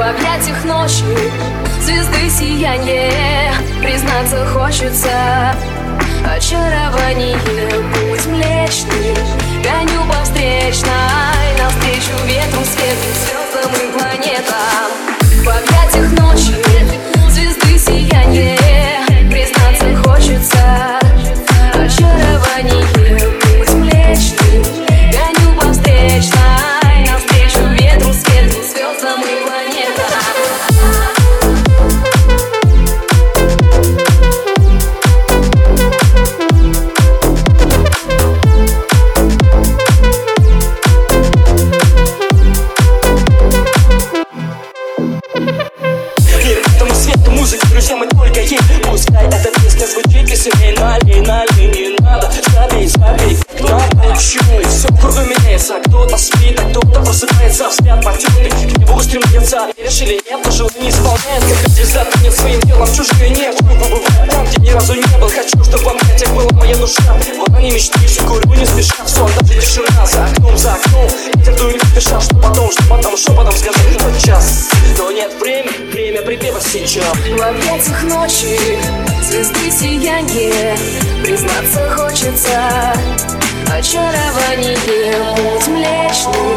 В объятиях ночи Звезды сияние Признаться хочется Очарование. Путь млечный Пускай эта песня звучит веселей Налей, налей, не надо. Забей, забей, надо Чуй, все кругом меняется. Кто-то спит, а кто-то просыпается. Взгляд потемный, к небу устремляется Веришь или нет, но желание исполняет Как звезда тонет своим телом в чужое небо Побывать там, где ни разу не был. Хочу, чтобы в объятиях была моя душа Вот они мечты, все курю не спеша. В сон, даже тишина за окном, за окном. Ветер дует не спеша, что потом, что потом, что потом Скажи, тот час, но нет времени сейчас. В объятиях ночи звезды сияние Признаться хочется. Очарование Путь млечный,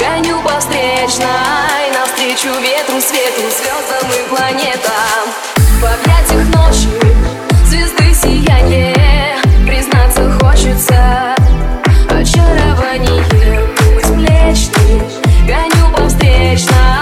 гоню по встречной Навстречу ветру, свету, звездам и планетам. В объятиях ночи звезды сияние Признаться хочется. Очарование Путь млечный, гоню по встречной